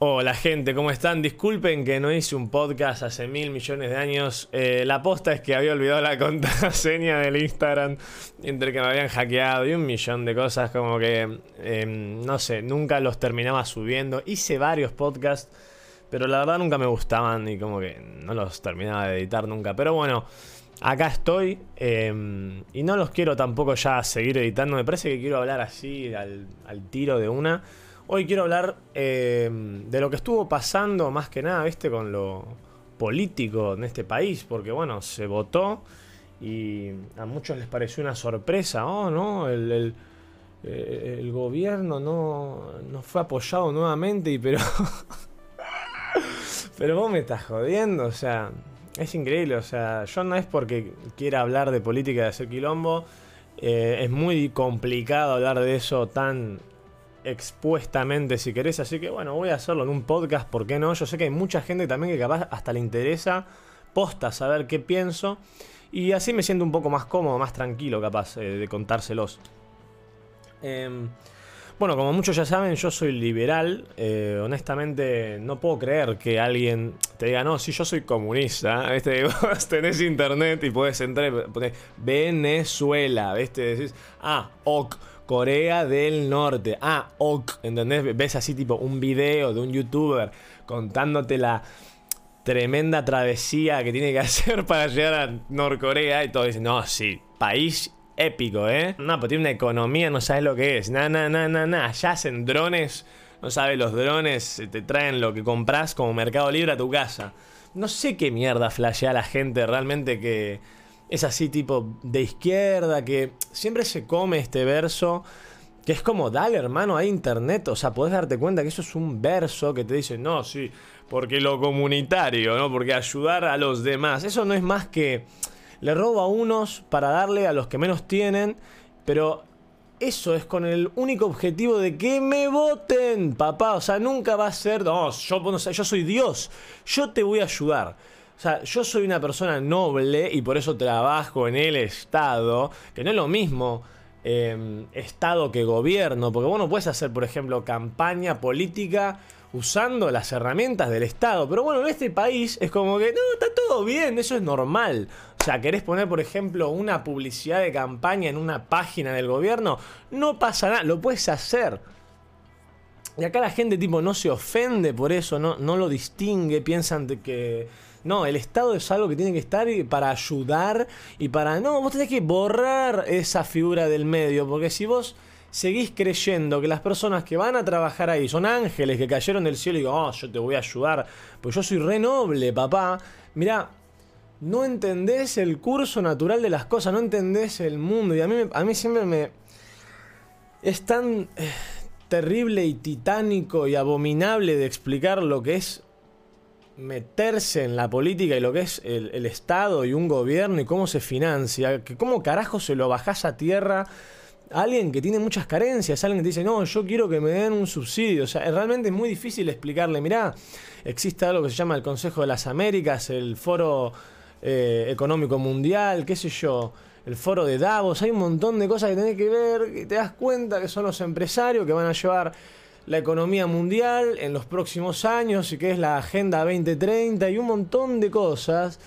Hola gente, ¿cómo están? Disculpen que no hice un podcast hace mil millones de años. Eh, la posta es que había olvidado la contraseña del Instagram, entre que me habían hackeado y un millón de cosas, como que, em, no sé, nunca los terminaba subiendo. Hice varios podcasts, pero la verdad nunca me gustaban y como que no los terminaba de editar nunca. Pero bueno, acá estoy em, y no los quiero tampoco ya seguir editando. Me parece que quiero hablar así al tiro de una. Hoy quiero hablar eh, de lo que estuvo pasando más que nada, ¿viste? Con lo político en este país, porque bueno, se votó y a muchos les pareció una sorpresa, oh, ¿no? El, eh, gobierno no, no, fue apoyado nuevamente, y pero... pero vos me estás jodiendo, o sea, es increíble, o sea, yo no es porque quiera hablar de política de hacer quilombo, eh, es muy complicado hablar de eso tan expuestamente si querés. Así que bueno, voy a hacerlo en un podcast, ¿por qué no? Yo sé que hay mucha gente también que capaz hasta le interesa posta saber qué pienso. Y así me siento un poco más cómodo, más tranquilo capaz eh, de contárselos. Em, bueno, como muchos ya saben, yo soy liberal. Eh, honestamente, no puedo creer que alguien te diga, no, si yo soy comunista. Vos tenés internet y puedes entrar y poner Venezuela. Decís, ah, ok Corea del Norte. Ah, ok, ¿entendés? Ves así tipo un video de un youtuber contándote la tremenda travesía que tiene que hacer para llegar a Norcorea y todo no, sí, país épico, ¿eh? No, pues tiene una economía, no sabes lo que es. Na, na, na, na, na. Allá hacen drones, no sabes, los drones te traen lo que compras como Mercado Libre a tu casa. No sé qué mierda flashea la gente realmente que es así tipo de izquierda, que siempre se come este verso, que es como, dale hermano, hay internet, o sea, podés darte cuenta que eso es un verso que te dice, no, sí, porque lo comunitario, ¿no? Porque ayudar a los demás, eso no es más que le robo a unos para darle a los que menos tienen, pero eso es con el único objetivo de que me voten, papá. O sea, nunca va a ser, no, yo, yo soy Dios, yo te voy a ayudar. O sea, yo soy una persona noble y por eso trabajo en el Estado, que no es lo mismo em, Estado que gobierno, porque vos no puedes hacer, por ejemplo, campaña política usando las herramientas del Estado. Pero bueno, en este país es como que, no, está todo bien, eso es normal. O sea, querés poner, por ejemplo, una publicidad de campaña en una página del gobierno, no pasa nada, lo puedes hacer. Y acá la gente tipo no se ofende por eso, no, no lo distingue, piensan que no, el Estado es algo que tiene que estar para ayudar y para... No, vos tenés que borrar esa figura del medio, porque si vos seguís creyendo que las personas que van a trabajar ahí son ángeles que cayeron del cielo y digo, oh, yo te voy a ayudar, pues yo soy re noble, papá. Mirá, no entendés el curso natural de las cosas, no entendés el mundo. Y a mí, a mí siempre me... Es tan eh, terrible y titánico y abominable de explicar lo que es meterse en la política y lo que es el, Estado y un gobierno y cómo se financia, que cómo carajo se lo bajás a tierra a alguien que tiene muchas carencias, alguien que dice, no, yo quiero que me den un subsidio. O sea, realmente es muy difícil explicarle, mirá, existe algo que se llama el Consejo de las Américas, el Foro eh, Económico Mundial, qué sé yo, el Foro de Davos, hay un montón de cosas que tenés que ver, y te das cuenta que son los empresarios que van a llevar la economía mundial en los próximos años y que es la Agenda 2030 y un montón de cosas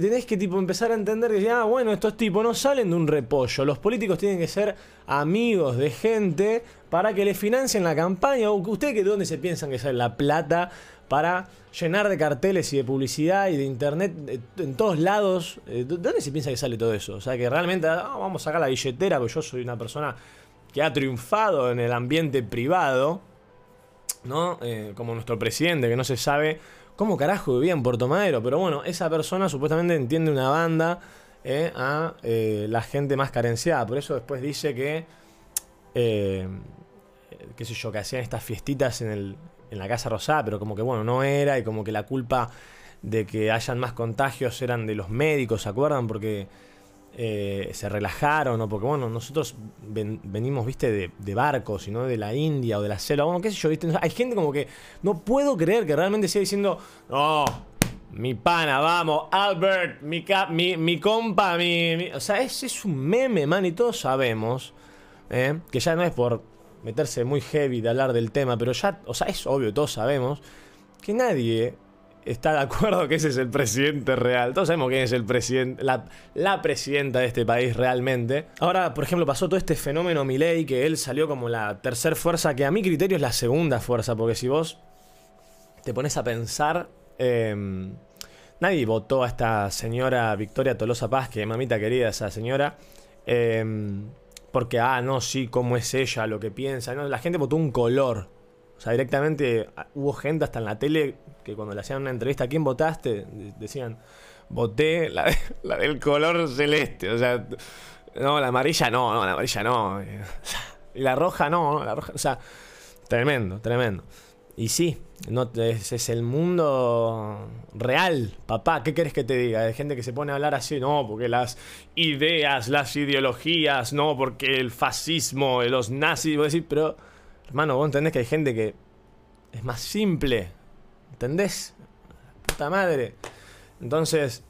que tenés que tipo empezar a entender que ah, bueno, estos tipos no salen de un repollo, los políticos tienen que ser amigos de gente para que le financien la campaña, ustedes que de dónde se piensan que sale la plata para llenar de carteles y de publicidad y de internet en todos lados, eh, ¿de dónde se piensa que sale todo eso? O sea, que realmente ah, vamos a sacar la billetera, porque yo soy una persona que ha triunfado en el ambiente privado, ¿no? Eh, como nuestro presidente, que no se sabe cómo carajo vivía en Puerto Madero, pero bueno, esa persona supuestamente entiende una banda eh, a eh, la gente más carenciada, por eso después dice que, qué sé yo, que hacían estas fiestitas en, el, en la Casa Rosada, pero como que bueno, no era, y como que la culpa de que hayan más contagios eran de los médicos, ¿se acuerdan? Porque eh, se relajaron, o porque bueno, nosotros venimos, viste, de, de, barcos y no de la India o de la selva, bueno, qué sé yo, viste, hay gente como que no puedo creer que realmente siga diciendo, no, mi pana, vamos, Albert, mi, mi, mi compa, mi, O sea, ese es un meme, man, y todos sabemos eh, que ya no es por meterse muy heavy de hablar del tema, pero ya, o sea, es obvio, todos sabemos que nadie está de acuerdo que ese es el presidente real. Todos sabemos quién es el presidente, la, presidenta de este país realmente. Ahora, por ejemplo, pasó todo este fenómeno Milei, que él salió como la tercera fuerza, que a mi criterio es la segunda fuerza, porque si vos te pones a pensar, em, nadie votó a esta señora Victoria Tolosa Paz, que mamita querida esa señora, em, porque, ah, no, sí, cómo es ella, lo que piensa. No, la gente votó un color. O sea, directamente ah, hubo gente hasta en la tele que cuando le hacían una entrevista, ¿a quién votaste? Decían, voté la, del color celeste. O sea, no, la amarilla no, no, la amarilla no. Y la roja no, la roja. O sea, tremendo, tremendo. Y sí, no, es, es, el mundo real, papá. ¿Qué querés que te diga? Hay gente que se pone a hablar así, no, porque las ideas, las ideologías, no, porque el fascismo, los nazis, voy a decir, pero, hermano, vos entendés que hay gente que es más simple, ¿Entendés? Puta madre. Entonces,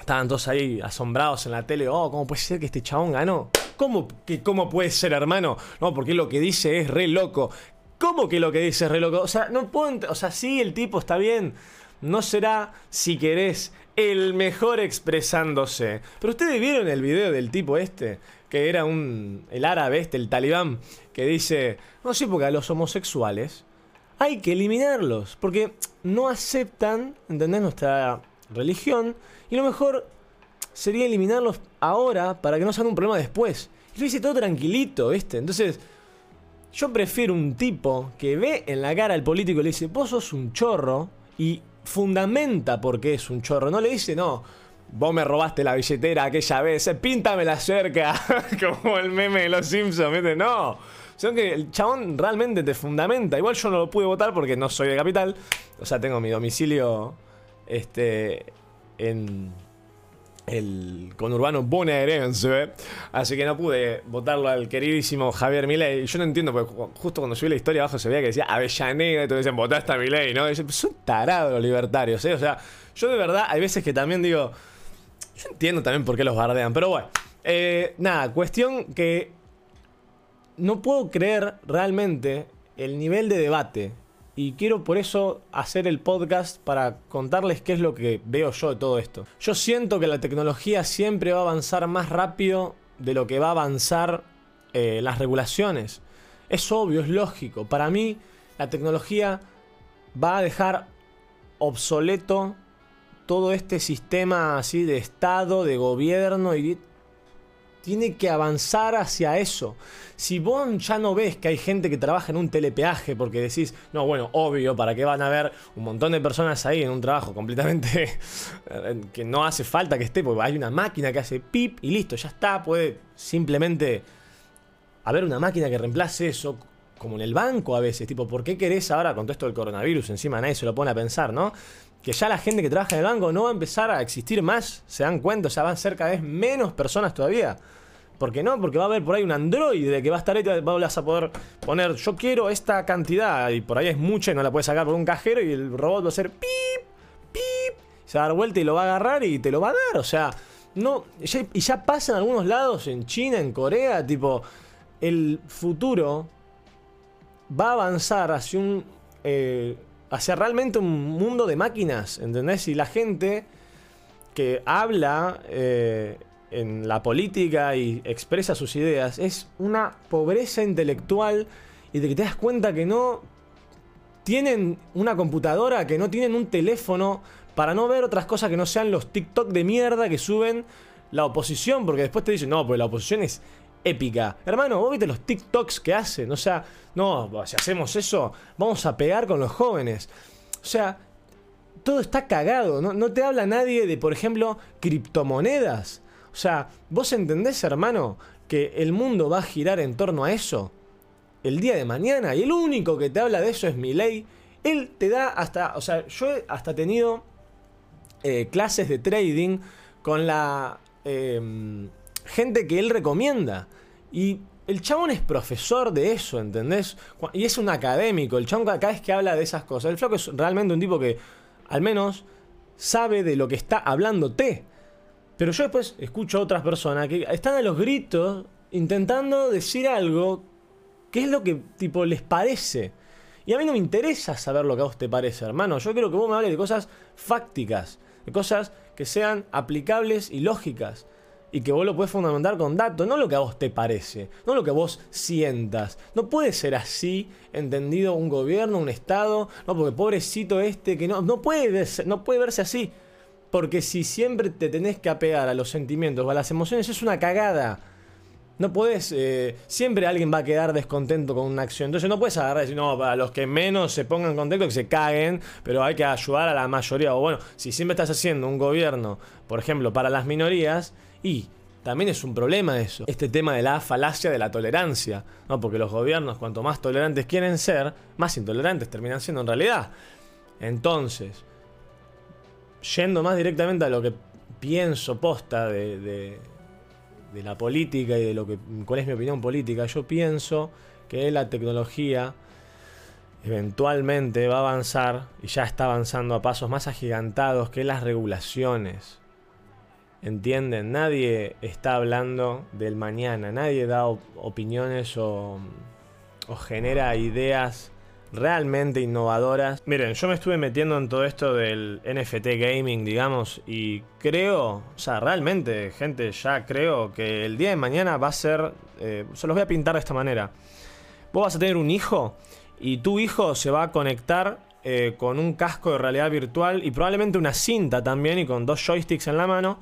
estaban todos ahí asombrados en la tele. Oh, ¿cómo puede ser que este chabón ganó? ¿Cómo, que, ¿Cómo puede ser, hermano? No, porque lo que dice es re loco. ¿Cómo que lo que dice es re loco? O sea, no puedo. O sea, sí, el tipo está bien. No será, si querés, el mejor expresándose. Pero ustedes vieron el video del tipo este, que era un. el árabe este, el talibán, que dice. No sé, porque a los homosexuales hay que eliminarlos, porque no aceptan, ¿entendés? Nuestra religión, y lo mejor sería eliminarlos ahora para que no sean un problema después. Y lo dice todo tranquilito, ¿viste? Entonces, yo prefiero un tipo que ve en la cara al político y le dice, vos sos un chorro, y fundamenta por qué es un chorro. No le dice, no, vos me robaste la billetera aquella vez, eh, píntame cerca, como el meme de los Simpsons. No sino que el chabón realmente te fundamenta. Igual yo no lo pude votar porque no soy de capital. O sea, tengo mi domicilio este, en el conurbano bonaerense. Así que no pude votarlo al queridísimo Javier Milei. Yo no entiendo, porque justo cuando subí la historia abajo se veía que decía Avellaneda y todos decían, votaste a Milei, ¿no? Y yo, son tarados los libertarios, ¿eh? O sea, yo de verdad, hay veces que también digo, yo entiendo también por qué los bardean, pero bueno. Eh, nada, cuestión que no puedo creer realmente el nivel de debate. Y quiero por eso hacer el podcast para contarles qué es lo que veo yo de todo esto. Yo siento que la tecnología siempre va a avanzar más rápido de lo que va a avanzar eh, las regulaciones. Es obvio, es lógico. Para mí, la tecnología va a dejar obsoleto todo este sistema así de Estado, de gobierno y tiene que avanzar hacia eso. Si vos ya no ves que hay gente que trabaja en un telepeaje porque decís, no, bueno, obvio, ¿para qué van a haber un montón de personas ahí en un trabajo completamente que no hace falta que esté? Porque hay una máquina que hace pip y listo, ya está, puede simplemente haber una máquina que reemplace eso. Como en el banco a veces, tipo, ¿por qué querés ahora con todo esto del coronavirus? Encima nadie se lo pone a pensar, ¿no? Que ya la gente que trabaja en el banco no va a empezar a existir más, se dan cuenta, sea, van a ser cada vez menos personas todavía. ¿Por qué no? Porque va a haber por ahí un androide que va a estar ahí, vas a poder poner, yo quiero esta cantidad, y por ahí es mucha y no la puedes sacar por un cajero, y el robot va a hacer pip, pip, se va a dar vuelta y lo va a agarrar y te lo va a dar, o sea, no, y ya pasa en algunos lados, en China, en Corea, tipo, el futuro va a avanzar hacia un... Eh, hacia realmente un mundo de máquinas, ¿entendés? Y la gente que habla eh, en la política y expresa sus ideas es una pobreza intelectual y de que te das cuenta que no tienen una computadora, que no tienen un teléfono para no ver otras cosas que no sean los TikTok de mierda que suben la oposición, porque después te dicen, no, pues la oposición es épica. Hermano, vos viste los TikToks que hacen, o sea, no, si hacemos eso, vamos a pegar con los jóvenes. O sea, todo está cagado, no, no te habla nadie de, por ejemplo, criptomonedas. O sea, ¿vos entendés, hermano, que el mundo va a girar en torno a eso? El día de mañana. Y el único que te habla de eso es mi ley. Él te da hasta. O sea, yo he hasta tenido eh, clases de trading con la em, gente que él recomienda. Y el chabón es profesor de eso, ¿entendés? Y es un académico. El chabón cada vez que habla de esas cosas. El flaco es realmente un tipo que, al menos, sabe de lo que está hablándote. Pero yo después escucho a otras personas que están a los gritos intentando decir algo ¿Qué es lo que tipo les parece? Y a mí no me interesa saber lo que a vos te parece, hermano. Yo quiero que vos me hables de cosas fácticas, de cosas que sean aplicables y lógicas. Y que vos lo puedes fundamentar con datos, no lo que a vos te parece, no lo que vos sientas. No puede ser así entendido un gobierno, un Estado, no, porque pobrecito este que no, no puede, no puede verse así. Porque si siempre te tenés que apegar a los sentimientos o a las emociones, es una cagada. No puedes. Eh, siempre alguien va a quedar descontento con una acción. Entonces no puedes agarrar y decir, no, para los que menos se pongan contentos, que se caguen, pero hay que ayudar a la mayoría. O bueno, si siempre estás haciendo un gobierno, por ejemplo, para las minorías, y también es un problema eso. Este tema de la falacia de la tolerancia. ¿no? Porque los gobiernos, cuanto más tolerantes quieren ser, más intolerantes terminan siendo en realidad. Entonces, yendo más directamente a lo que pienso posta de de la política y de lo que cuál es mi opinión política, yo pienso que la tecnología eventualmente va a avanzar y ya está avanzando a pasos más agigantados que las regulaciones. ¿Entienden? Nadie está hablando del mañana, nadie da opiniones o, genera ideas realmente innovadoras. Miren, yo me estuve metiendo en todo esto del NFT gaming, digamos, y creo, o sea, realmente, gente, ya creo que el día de mañana va a ser, eh, se los voy a pintar de esta manera. Vos vas a tener un hijo y tu hijo se va a conectar eh, con un casco de realidad virtual y probablemente una cinta también y con dos joysticks en la mano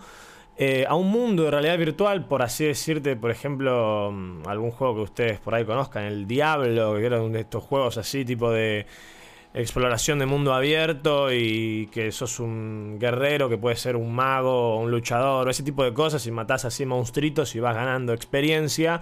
eh, a un mundo de realidad virtual, por así decirte, por ejemplo, mm, algún juego que ustedes por ahí conozcan, el Diablo, que era uno de estos juegos así, tipo de exploración de mundo abierto y que sos un guerrero que puede ser un mago o un luchador, ese tipo de cosas, y matás así monstruitos y vas ganando experiencia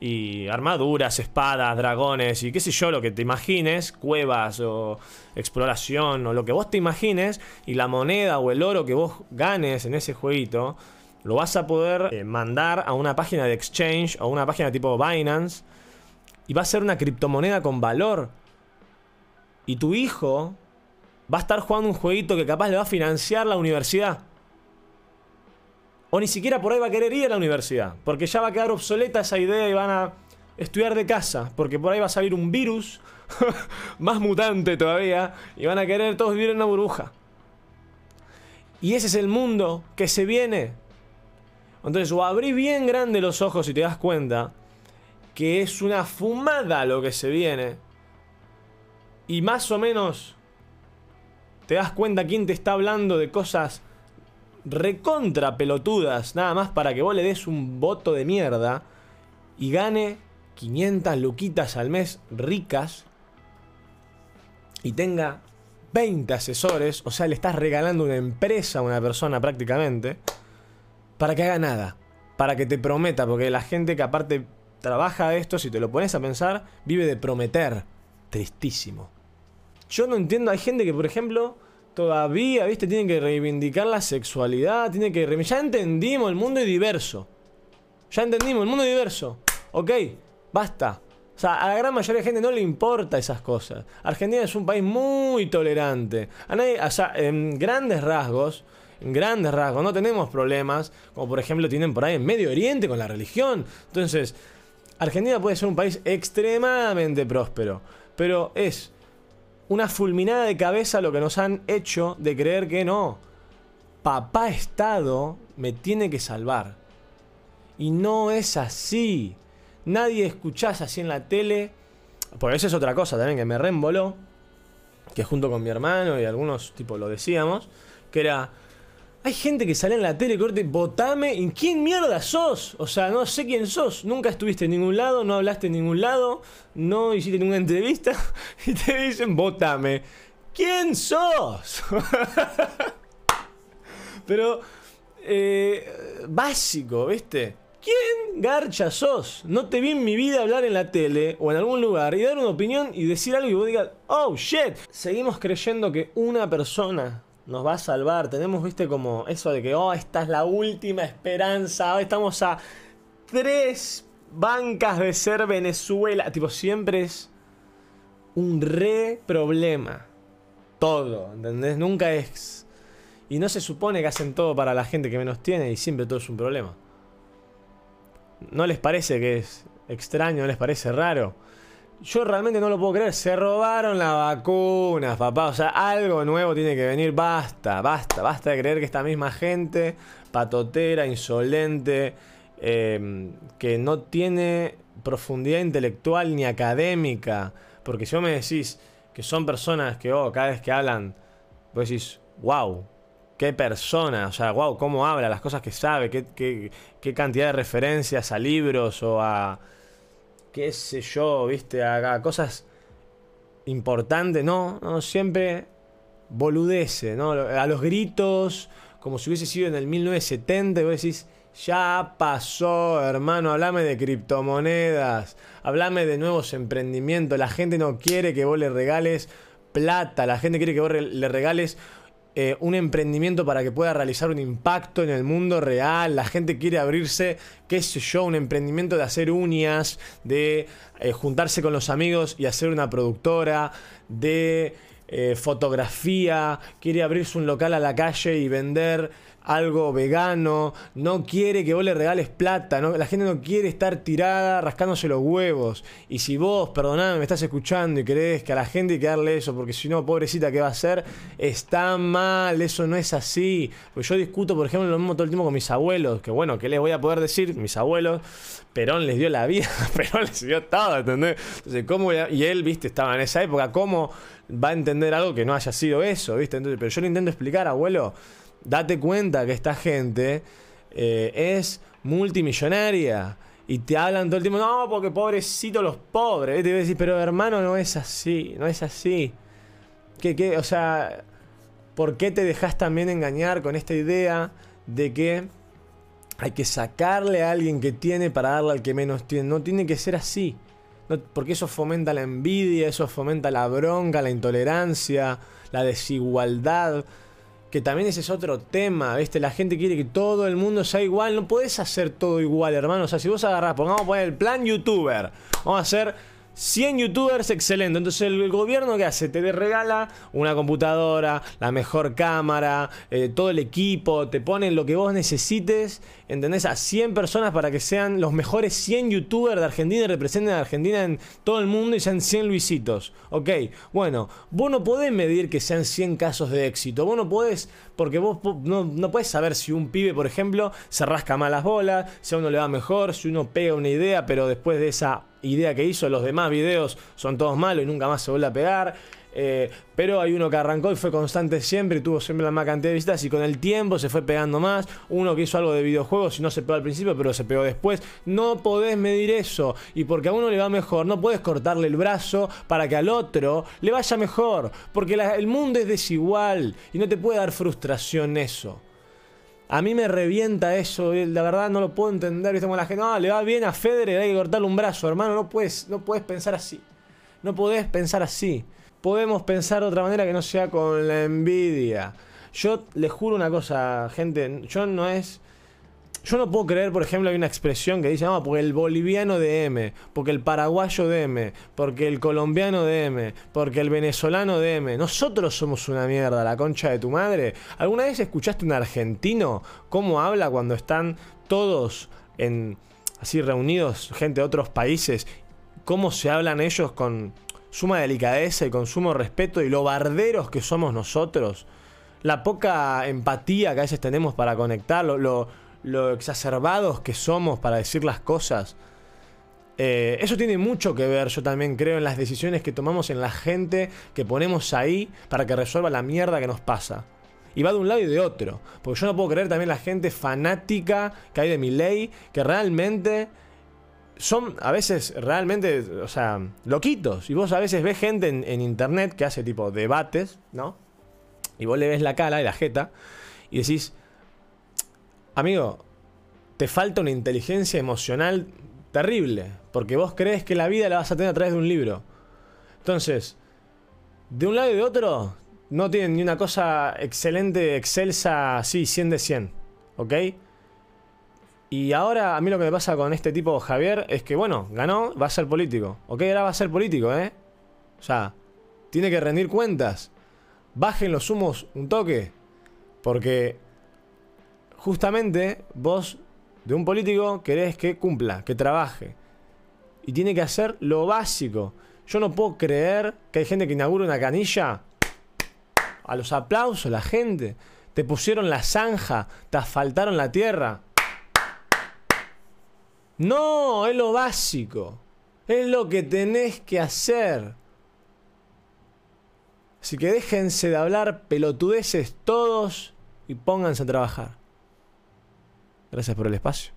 y armaduras, espadas, dragones y qué sé yo, lo que te imagines, cuevas o exploración o lo que vos te imagines y la moneda o el oro que vos ganes en ese jueguito, lo vas a poder eh, mandar a una página de exchange o una página tipo Binance y va a ser una criptomoneda con valor. Y tu hijo va a estar jugando un jueguito que capaz le va a financiar la universidad. O ni siquiera por ahí va a querer ir a la universidad. Porque ya va a quedar obsoleta esa idea y van a estudiar de casa. Porque por ahí va a salir un virus más mutante todavía. Y van a querer todos vivir en una burbuja. Y ese es el mundo que se viene. Entonces, o abrí bien grande los ojos y te das cuenta que es una fumada lo que se viene. Y más o menos te das cuenta quién te está hablando de cosas recontra pelotudas, nada más para que vos le des un voto de mierda y gane 500 luquitas al mes ricas y tenga 20 asesores, o sea, le estás regalando una empresa a una persona prácticamente, para que haga nada, para que te prometa, porque la gente que aparte trabaja esto, si te lo pones a pensar, vive de prometer. Tristísimo. Yo no entiendo, hay gente que, por ejemplo, todavía, viste, tienen que reivindicar la sexualidad, tiene que... Ya entendimos, el mundo es diverso. Ya entendimos, el mundo es diverso. Ok, basta. O sea, a la gran mayoría de gente no le importa esas cosas. Argentina es un país muy tolerante. En grandes rasgos, en grandes rasgos, no tenemos problemas, como por ejemplo tienen por ahí en Medio Oriente con la religión. Entonces, Argentina puede ser un país extremadamente próspero, pero es una fulminada de cabeza lo que nos han hecho de creer que no. Papá Estado me tiene que salvar. Y no es así. Nadie escuchás así en la tele. Por eso es otra cosa también que me reemboló. Que junto con mi hermano y algunos tipo lo decíamos. Que era hay gente que sale en la tele, corte, votame. ¿En quién mierda sos? O sea, no sé quién sos. Nunca estuviste en ningún lado, no hablaste en ningún lado, no hiciste ninguna entrevista. Y te dicen, votame. ¿Quién sos? Pero, eh, básico, ¿viste? ¿Quién garcha sos? No te vi en mi vida hablar en la tele o en algún lugar y dar una opinión y decir algo y vos digas, oh shit. Seguimos creyendo que una persona nos va a salvar. Tenemos, viste, como eso de que, oh, esta es la última esperanza. estamos a tres bancas de ser Venezuela. Tipo, siempre es un re problema. Todo, ¿entendés? Nunca es... Y no se supone que hacen todo para la gente que menos tiene y siempre todo es un problema. ¿No les parece que es extraño? ¿No les parece raro? Yo realmente no lo puedo creer. Se robaron las vacunas, papá. O sea, algo nuevo tiene que venir. Basta, basta, basta de creer que esta misma gente, patotera, insolente, em, que no tiene profundidad intelectual ni académica. Porque si vos me decís que son personas que, oh, cada vez que hablan, vos decís, wow, qué persona, o sea, wow, cómo habla, las cosas que sabe, qué, qué, cantidad de referencias a libros o a, qué sé yo, viste, a, cosas importantes, no, no, siempre boludece, ¿no? A los gritos, como si hubiese sido en el 1970, y vos decís, ya pasó, hermano, hablame de criptomonedas, hablame de nuevos emprendimientos, la gente no quiere que vos le regales plata, la gente quiere que vos le regales eh, un emprendimiento para que pueda realizar un impacto en el mundo real. La gente quiere abrirse, qué sé yo, un emprendimiento de hacer uñas, de eh, juntarse con los amigos y hacer una productora, de eh, fotografía, quiere abrirse un local a la calle y vender algo vegano, no quiere que vos le regales plata, ¿no? la gente no quiere estar tirada rascándose los huevos. Y si vos, perdoname, me estás escuchando y crees que a la gente hay que darle eso, porque si no, pobrecita, ¿qué va a hacer? Está mal, eso no es así. Pues yo discuto, por ejemplo, lo mismo todo el tiempo con mis abuelos, que bueno, ¿qué les voy a poder decir? Mis abuelos, Perón les dio la vida, Perón les dio todo, ¿entendés? Entonces, ¿cómo Y él, viste, estaba en esa época, ¿cómo va a entender algo que no haya sido eso, viste? Entonces, pero yo le intento explicar, abuelo date cuenta que esta gente eh, es multimillonaria. Y te hablan todo el tiempo, no, porque pobrecito los pobres. Te voy a decir, pero hermano, no es así, no es así. ¿Qué, qué? O sea, ¿por qué te dejas también engañar con esta idea de que hay que sacarle a alguien que tiene para darle al que menos tiene? No tiene que ser así. porque eso fomenta la envidia, eso fomenta la bronca, la intolerancia, la desigualdad que también ese es otro tema, ¿viste? La gente quiere que todo el mundo sea igual. No podés hacer todo igual, hermano. O sea, si vos agarrás, pongamos el plan youtuber. Vamos a hacer 100 youtubers excelente. Entonces el gobierno que hace te regala una computadora, la mejor cámara, eh, todo el equipo, te ponen lo que vos necesites, ¿entendés? A 100 personas para que sean los mejores 100 youtubers de Argentina y representen a Argentina en todo el mundo y sean 100 Luisitos. Ok, bueno, vos no podés medir que sean 100 casos de éxito. Vos no podés, porque vos no, no podés saber si un pibe, por ejemplo, se rasca mal las bolas, si a uno le va mejor, si uno pega una idea, pero después de esa idea que hizo, los demás videos son todos malos y nunca más se vuelve a pegar. Eh, pero hay uno que arrancó y fue constante siempre y tuvo siempre la más cantidad de visitas y con el tiempo se fue pegando más. Uno que hizo algo de videojuegos y no se pegó al principio, pero se pegó después. No podés medir eso. Y porque a uno le va mejor, no puedes cortarle el brazo para que al otro le vaya mejor. Porque el mundo es desigual y no te puede dar frustración eso. A mí me revienta eso, la verdad no lo puedo entender. Viste la gente, no, le va bien a Federer, hay que cortarle un brazo, hermano. No puedes, no puedes pensar así. No podés pensar así. Podemos pensar de otra manera que no sea con la envidia. Yo les juro una cosa, gente, yo no es yo no puedo creer, por ejemplo, hay una expresión que dice, no, porque el boliviano de M, porque el paraguayo de M, porque el colombiano de M, porque el venezolano de M. Nosotros somos una mierda, la concha de tu madre. ¿Alguna vez escuchaste un argentino cómo habla cuando están todos en así reunidos, gente de otros países? ¿Cómo se hablan ellos con suma delicadeza y con sumo respeto y lo barderos que somos nosotros? La poca empatía que a veces tenemos para conectarlo, lo lo exacerbados que somos para decir las cosas. Eh, eso tiene mucho que ver, yo también creo, en las decisiones que tomamos en la gente que ponemos ahí para que resuelva la mierda que nos pasa. Y va de un lado y de otro. Porque yo no puedo creer también la gente fanática que hay de mi ley, que realmente son a veces realmente, o sea, loquitos. Y vos a veces ves gente en, internet que hace tipo debates, ¿no? Y vos le ves la cara y la jeta y decís, Amigo, te falta una inteligencia emocional terrible, porque vos crees que la vida la vas a tener a través de un libro. Entonces, de un lado y de otro, no tienen ni una cosa excelente, excelsa, así, 100 de 100, ¿ok? Y ahora a mí lo que me pasa con este tipo Javier es que, bueno, ganó, va a ser político. ¿Ok? Ahora va a ser político, ¿eh? O sea, tiene que rendir cuentas. Bajen los humos un toque. Porque justamente vos de un político querés que cumpla, que trabaje. Y tiene que hacer lo básico. Yo no puedo creer que hay gente que inaugura una canilla. A los aplausos, la gente. Te pusieron la zanja, te asfaltaron la tierra. No, es lo básico. Es lo que tenés que hacer. Así que déjense de hablar pelotudeces todos y pónganse a trabajar. Gracias por el espacio.